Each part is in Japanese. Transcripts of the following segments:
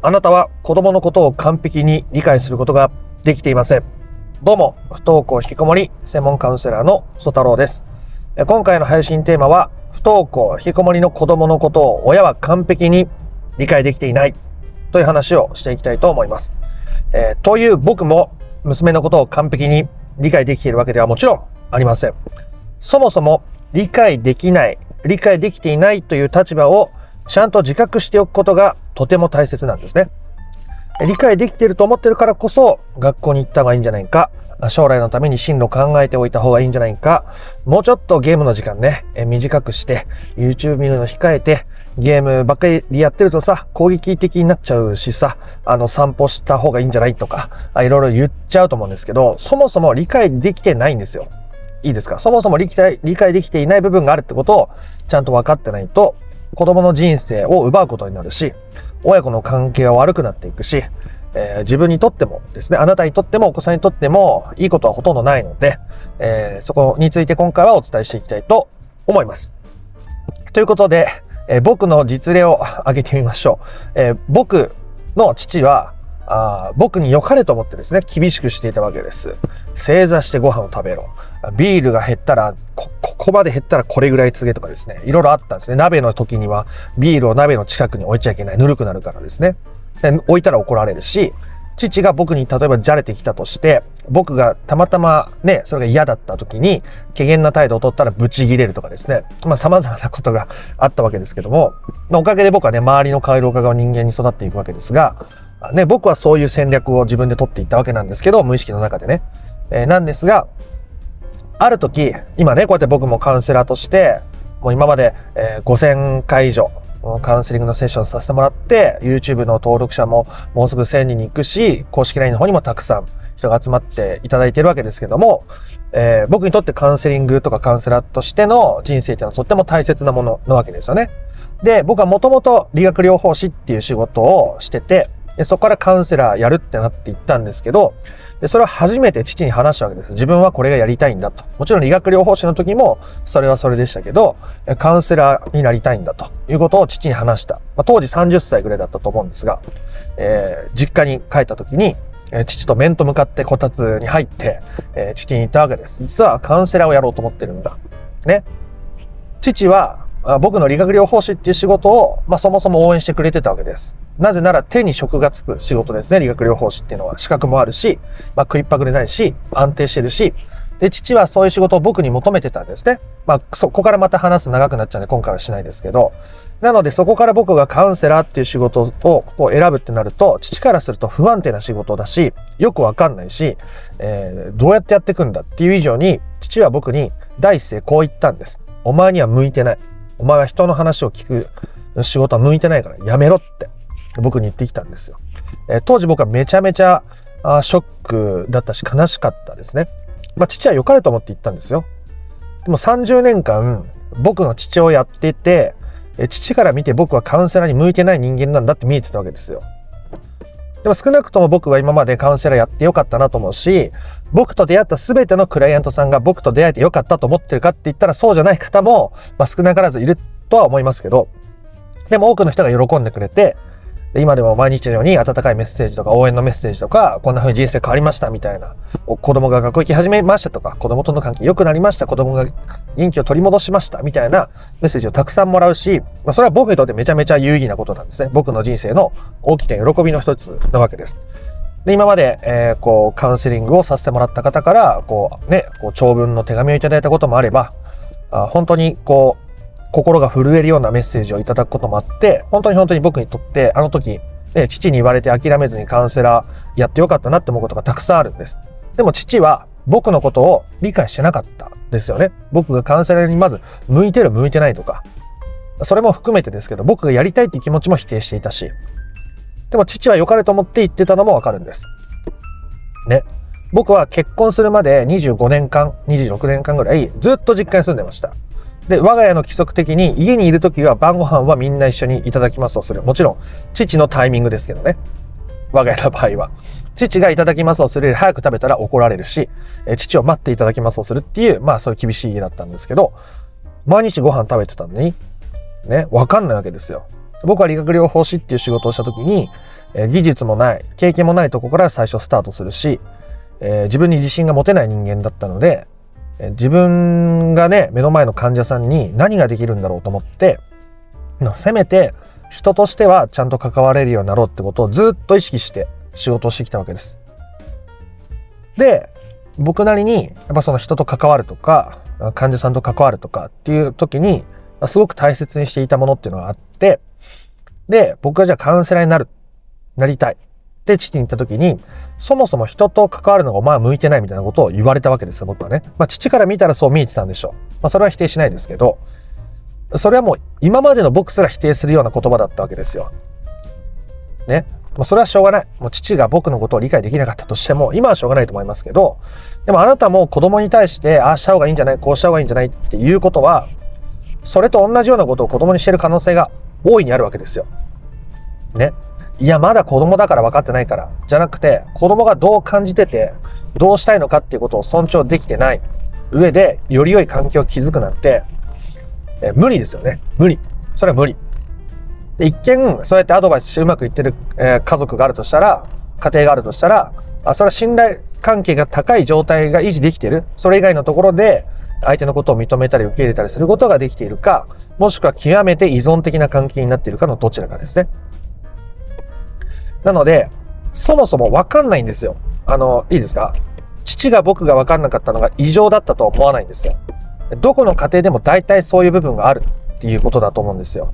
あなたは子供のことを完璧に理解することができていません。どうも、不登校引きこもり専門カウンセラーの曽太郎です。今回の配信テーマは、不登校引きこもりの子供のことを親は完璧に理解できていないという話をしていきたいと思います。えー、という僕も娘のことを完璧に理解できているわけではもちろんありません。そもそも理解できない、理解できていないという立場をちゃんと自覚しておくことがとても大切なんですね。理解できていると思ってるからこそ学校に行った方がいいんじゃないか、将来のために進路考えておいた方がいいんじゃないか、もうちょっとゲームの時間ね、短くして、YouTube 見るの控えて、ゲームばっかりやってるとさ、攻撃的になっちゃうしさ、あの散歩した方がいいんじゃないとか、いろいろ言っちゃうと思うんですけど、そもそも理解できてないんですよ。いいですか？そもそも理解理解できていない部分があるってことをちゃんと分かってないと、子供の人生を奪うことになるし、親子の関係は悪くなっていくし、えー、自分にとってもですね、あなたにとってもお子さんにとってもいいことはほとんどないので、えー、そこについて今回はお伝えしていきたいと思います。ということで、えー、僕の実例を挙げてみましょう。え僕の父は、あ僕に良かれと思ってですね、厳しくしていたわけです。正座してご飯を食べろ。ビールが減ったら、こ、ここまで減ったらこれぐらい告げとかですね、いろいろあったんですね。鍋の時にはビールを鍋の近くに置いちゃいけない。ぬるくなるからですね。で置いたら怒られるし、父が僕に例えばじゃれてきたとして、僕がたまたまね、それが嫌だった時に、怪げな態度を取ったらブチギレるとかですね。まあ様々なことがあったわけですけども、おかげで僕はね、周りの回廊化が人間に育っていくわけですが、ね、僕はそういう戦略を自分で取っていったわけなんですけど、無意識の中でね。えー、なんですが、ある時、今ね、こうやって僕もカウンセラーとして、もう今まで、えー、5000回以上、カウンセリングのセッションさせてもらって、YouTube の登録者ももうすぐ1000人に行くし、公式 LINE の方にもたくさん人が集まっていただいてるわけですけども、えー、僕にとってカウンセリングとかカウンセラーとしての人生っていうのはとっても大切なものなわけですよね。で、僕はもともと理学療法士っていう仕事をしてて、でそこからカウンセラーやるってなっていったんですけど、でそれを初めて父に話したわけです。自分はこれがやりたいんだと。もちろん理学療法士の時もそれはそれでしたけど、カウンセラーになりたいんだということを父に話した。まあ、当時30歳ぐらいだったと思うんですが、えー、実家に帰った時に、え、父と面と向かってこたつに入って、えー、父に言ったわけです。実はカウンセラーをやろうと思ってるんだ。ね。父は僕の理学療法士っていう仕事を、まあ、そもそも応援してくれてたわけです。なぜなら手に職がつく仕事ですね、理学療法士っていうのは。資格もあるし、まあ、食いっぱぐれないし、安定してるし、で、父はそういう仕事を僕に求めてたんですね。まあ、そこからまた話す長くなっちゃうんで、今回はしないですけど。なので、そこから僕がカウンセラーっていう仕事をこう選ぶってなると、父からすると不安定な仕事だし、よくわかんないし、えー、どうやってやっていくんだっていう以上に、父は僕に第一声こう言ったんです。お前には向いてない。お前は人の話を聞く仕事は向いてないからやめろって僕に言ってきたんですよ。え、当時僕はめちゃめちゃあショックだったし悲しかったですね。まあ父は良かれと思って言ったんですよ。でも30年間僕の父をやってて、え父から見て僕はカウンセラーに向いてない人間なんだって見えてたわけですよ。でも少なくとも僕は今までカウンセラーやってよかったなと思うし、僕と出会った全てのクライアントさんが僕と出会えてよかったと思ってるかって言ったらそうじゃない方も、まあ、少なからずいるとは思いますけど、でも多くの人が喜んでくれて、今でも毎日のように温かいメッセージとか応援のメッセージとか、こんな風に人生変わりましたみたいな、子供が学校行き始めましたとか、子供との関係良くなりました、子供が元気を取り戻しましたみたいなメッセージをたくさんもらうし、まあ、それは僕にとってめちゃめちゃ有意義なことなんですね。僕の人生の大きな喜びの一つなわけです。で、今まで、えー、こう、カウンセリングをさせてもらった方から、こう、ね、こう長文の手紙をいただいたこともあれば、あ本当に、こう、心が震えるようなメッセージをいただくこともあって、本当に本当に僕にとって、あの時、ね、父に言われて諦めずにカウンセラーやってよかったなって思うことがたくさんあるんです。でも父は僕のことを理解してなかったですよね。僕がカウンセラーにまず向いてる向いてないとか、それも含めてですけど、僕がやりたいっていう気持ちも否定していたし、でも父は良かれと思って言ってたのもわかるんです。ね。僕は結婚するまで25年間、26年間ぐらいずっと実家に住んでました。で、我が家の規則的に家にいる時は晩ご飯はみんな一緒にいただきますとする。もちろん、父のタイミングですけどね。我が家の場合は。父がいただきますをするより早く食べたら怒られるし、え父を待っていただきますをするっていう、まあそういう厳しい家だったんですけど、毎日ご飯食べてたのに、ね、わかんないわけですよ。僕は理学療法士っていう仕事をした時に、え技術もない、経験もないとこから最初スタートするし、えー自分に自信が持てない人間だったので、自分がね、目の前の患者さんに何ができるんだろうと思って、せめて人としてはちゃんと関われるようになろうってことをずっと意識して仕事をしてきたわけです。で、僕なりに、やっぱその人と関わるとか、患者さんと関わるとかっていう時に、すごく大切にしていたものっていうのがあって、で、僕がじゃあカウンセラーになる、なりたいって父に言った時に、そもそも人と関わるのがお前は向いてないみたいなことを言われたわけですよ、僕はね。まあ父から見たらそう見えてたんでしょう。まあそれは否定しないですけど、それはもう今までの僕すら否定するような言葉だったわけですよ。ね。まあそれはしょうがない。もう父が僕のことを理解できなかったとしても、今はしょうがないと思いますけど、でもあなたも子供に対して、ああした方がいいんじゃないこうした方がいいんじゃないっていうことは、それと同じようなことを子供にしてる可能性が大いにあるわけですよ。ね。いや、まだ子供だから分かってないから。じゃなくて、子供がどう感じてて、どうしたいのかっていうことを尊重できてない上で、より良い環境を築くなんて、え無理ですよね。無理。それは無理。で一見、そうやってアドバイスしてうまくいってる、え家族があるとしたら、家庭があるとしたら、あそれは信頼関係が高い状態が維持できてる。それ以外のところで、相手のことを認めたり受け入れたりすることができているか、もしくは極めて依存的な関係になっているかのどちらかですね。なので、そもそもわかんないんですよ。あの、いいですか？父が僕がわかんなかったのが異常だったとは思わないんですよ。どこの家庭でも大体そういう部分があるっていうことだと思うんですよ。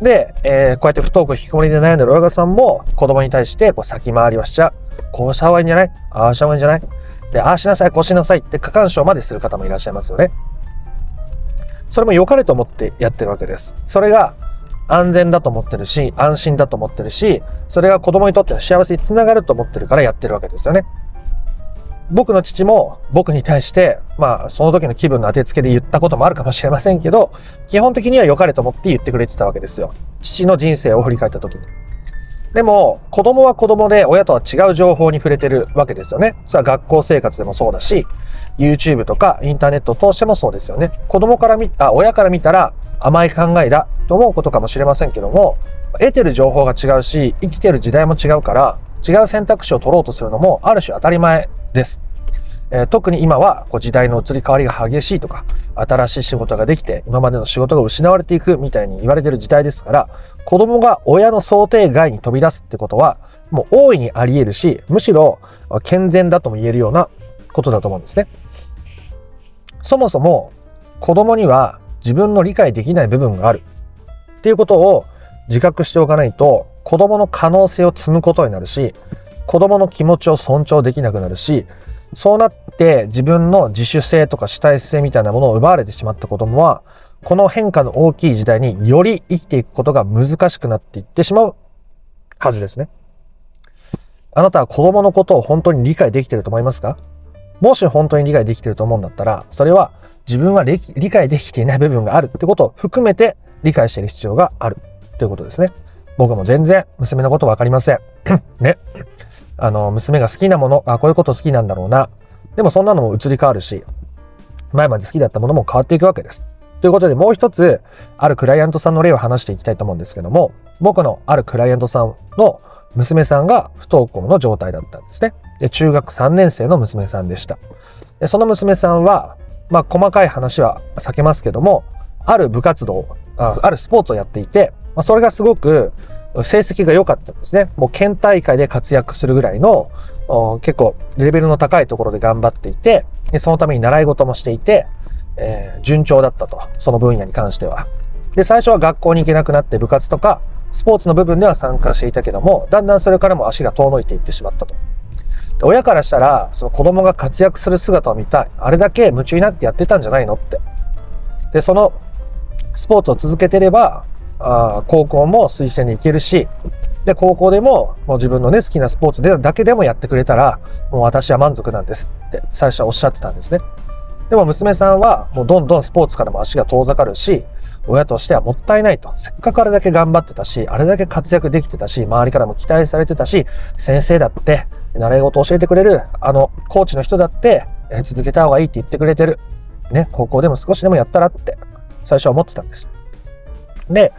で、えーこうやって不登校引きこもりで悩んでる親御さんも子供に対してこう先回りをしちゃう。こうした方がいいんじゃない？ああした方がいいんじゃない？で、ああしなさい、こうしなさいって過干渉までする方もいらっしゃいますよね。それも良かれと思ってやってるわけです。それが安全だと思ってるし、安心だと思ってるし、それが子供にとっては幸せにつながると思ってるからやってるわけですよね。僕の父も僕に対して、まあ、その時の気分の当てつけで言ったこともあるかもしれませんけど、基本的には良かれと思って言ってくれてたわけですよ。父の人生を振り返った時に。でも、子供は子供で親とは違う情報に触れてるわけですよね。それは学校生活でもそうだし、YouTube とかインターネットを通してもそうですよね。子供から見、あ、親から見たら甘い考えだと思うことかもしれませんけども、得てる情報が違うし、生きてる時代も違うから、違う選択肢を取ろうとするのもある種当たり前です。えー特に今はこう時代の移り変わりが激しいとか、新しい仕事ができて、今までの仕事が失われていくみたいに言われてる時代ですから、子供が親の想定外に飛び出すってことは、もう大いにあり得るし、むしろ健全だとも言えるようなことだと思うんですね。そもそも子供には自分の理解できない部分があるっていうことを自覚しておかないと、子供の可能性を積むことになるし、子供の気持ちを尊重できなくなるし、そうなって自分の自主性とか主体性みたいなものを奪われてしまった子供は、この変化の大きい時代により生きていくことが難しくなっていってしまうはずですね。あなたは子供のことを本当に理解できていると思いますか？もし本当に理解できていると思うんだったら、それは自分は理解できていない部分があるってことを含めて理解している必要があるということですね。僕も全然娘のことわかりません。ね。あの、娘が好きなもの、あ、こういうこと好きなんだろうな。でもそんなのも移り変わるし、前まで好きだったものも変わっていくわけです。ということでもう一つ、あるクライアントさんの例を話していきたいと思うんですけども、僕のあるクライアントさんの娘さんが不登校の状態だったんですね。で、中学3年生の娘さんでした。でその娘さんは、まあ細かい話は避けますけども、ある部活動、あるスポーツをやっていて、まあ、それがすごく成績が良かったんですね。もう県大会で活躍するぐらいの結構レベルの高いところで頑張っていて、でそのために習い事もしていて、えー順調だったと。その分野に関しては。で、最初は学校に行けなくなって部活とかスポーツの部分では参加していたけども、だんだんそれからも足が遠のいていってしまったと。親からしたら、その子供が活躍する姿を見たい。あれだけ夢中になってやってたんじゃないのって。で、そのスポーツを続けてれば、あ高校も推薦に行けるし、で、高校でももう自分のね、好きなスポーツでだけでもやってくれたら、もう私は満足なんですって最初はおっしゃってたんですね。でも娘さんはもうどんどんスポーツからも足が遠ざかるし、親としてはもったいないと。せっかくあれだけ頑張ってたし、あれだけ活躍できてたし、周りからも期待されてたし、先生だって、習い事教えてくれる、あの、コーチの人だって、え続けた方がいいって言ってくれてる。ね、高校でも少しでもやったらって、最初は思ってたんです。で、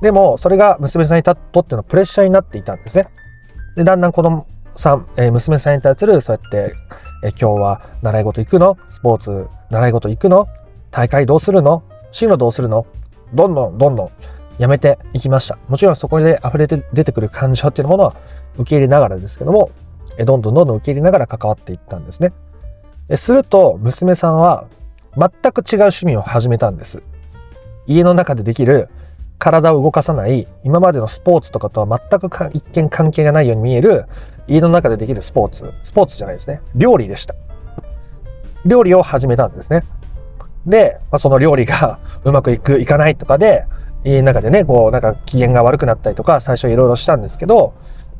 でも、それが娘さんにとってのプレッシャーになっていたんですね。で、だんだん子供さん、え、娘さんに対する、そうやって、え、今日は習い事行くの？スポーツ習い事行くの？大会どうするの？進路どうするの？どんどんどんどんやめていきました。もちろんそこで溢れて出てくる感情っていうものは受け入れながらですけども、どんどんどんどん受け入れながら関わっていったんですね。すると、娘さんは全く違う趣味を始めたんです。家の中でできる体を動かさない今までのスポーツとかとは全く一見関係がないように見える家の中でできるスポーツスポーツじゃないですね料理でした料理を始めたんですねで、まあ、その料理が うまくいくいかないとかで家の中でねこうなんか機嫌が悪くなったりとか最初いろいろしたんですけど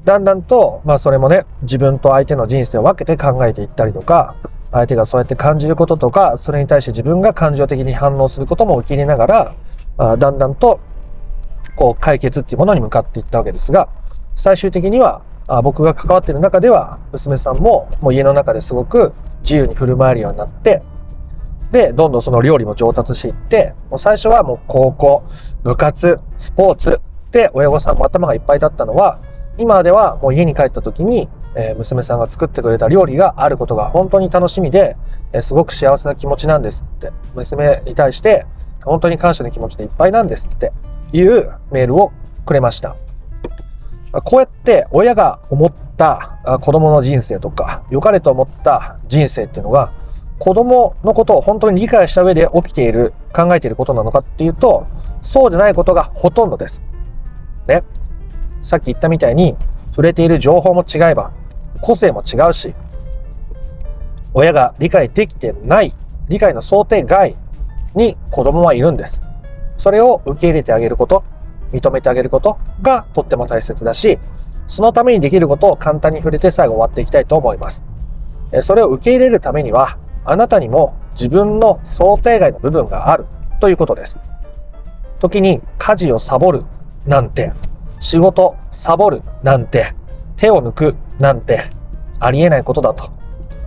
だんだんと、まあ、それもね自分と相手の人生を分けて考えていったりとか相手がそうやって感じることとかそれに対して自分が感情的に反応することも受け入れながらあだんだんとこう解決っていうものに向かっていったわけですが最終的にはあ僕が関わっている中では娘さんももう家の中ですごく自由に振る舞えるようになってでどんどんその料理も上達していってもう最初はもう高校部活スポーツで親御さんも頭がいっぱいだったのは今ではもう家に帰った時に、え、娘さんが作ってくれた料理があることが本当に楽しみで、え、すごく幸せな気持ちなんですって娘に対して本当に感謝の気持ちでいっぱいなんですっていうメールをくれました。こうやって親が思った子供の人生とか良かれと思った人生っていうのが子供のことを本当に理解した上で起きている考えていることなのかっていうとそうでないことがほとんどです。ね。さっき言ったみたいに触れている情報も違えば個性も違うし親が理解できてない理解の想定外に子供はいるんです。それを受け入れてあげること、認めてあげることがとっても大切だし、そのためにできることを簡単に触れて最後終わっていきたいと思います。それを受け入れるためには、あなたにも自分の想定外の部分があるということです。時に家事をサボるなんて、仕事サボるなんて、手を抜くなんて、ありえないことだと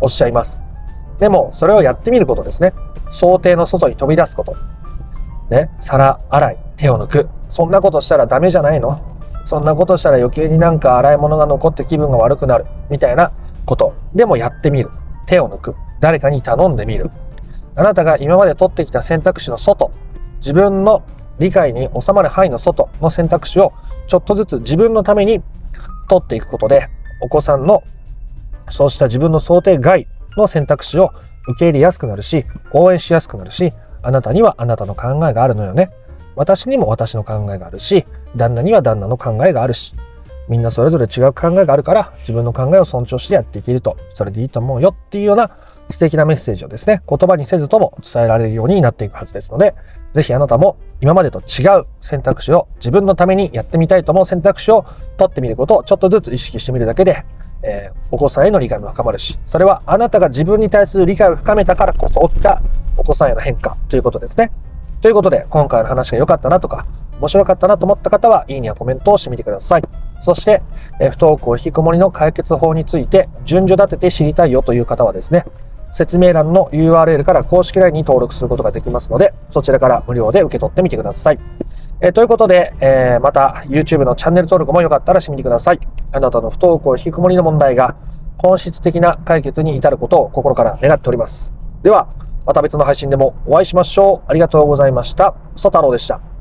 おっしゃいます。でも、それをやってみることですね。想定の外に飛び出すこと。ね、皿洗い、手を抜く。そんなことしたらダメじゃないの？そんなことしたら余計になんか洗い物が残って気分が悪くなる。みたいなこと。でもやってみる。手を抜く。誰かに頼んでみる。あなたが今まで取ってきた選択肢の外、自分の理解に収まる範囲の外の選択肢をちょっとずつ自分のために取っていくことで、お子さんのそうした自分の想定外の選択肢を受け入れやすくなるし、応援しやすくなるし、あなたにはあなたの考えがあるのよね。私にも私の考えがあるし、旦那には旦那の考えがあるし、みんなそれぞれ違う考えがあるから、自分の考えを尊重してやっていけると、それでいいと思うよっていうような素敵なメッセージをですね、言葉にせずとも伝えられるようになっていくはずですので、ぜひあなたも今までと違う選択肢を自分のためにやってみたいと思う選択肢を取ってみることをちょっとずつ意識してみるだけで、えー、お子さんへの理解も深まるし、それはあなたが自分に対する理解を深めたからこそ起きたお子さんへの変化ということですね。ということで、今回の話が良かったなとか、面白かったなと思った方は、いいねやコメントをしてみてください。そして、え不登校引きこもりの解決法について、順序立てて知りたいよという方はですね、説明欄の URL から公式 LINE に登録することができますので、そちらから無料で受け取ってみてください。えー、ということで、えー、また YouTube のチャンネル登録もよかったらしてみてください。あなたの不登校引きこもりの問題が本質的な解決に至ることを心から願っております。では、また別の配信でもお会いしましょう。ありがとうございました。ソ太郎でした。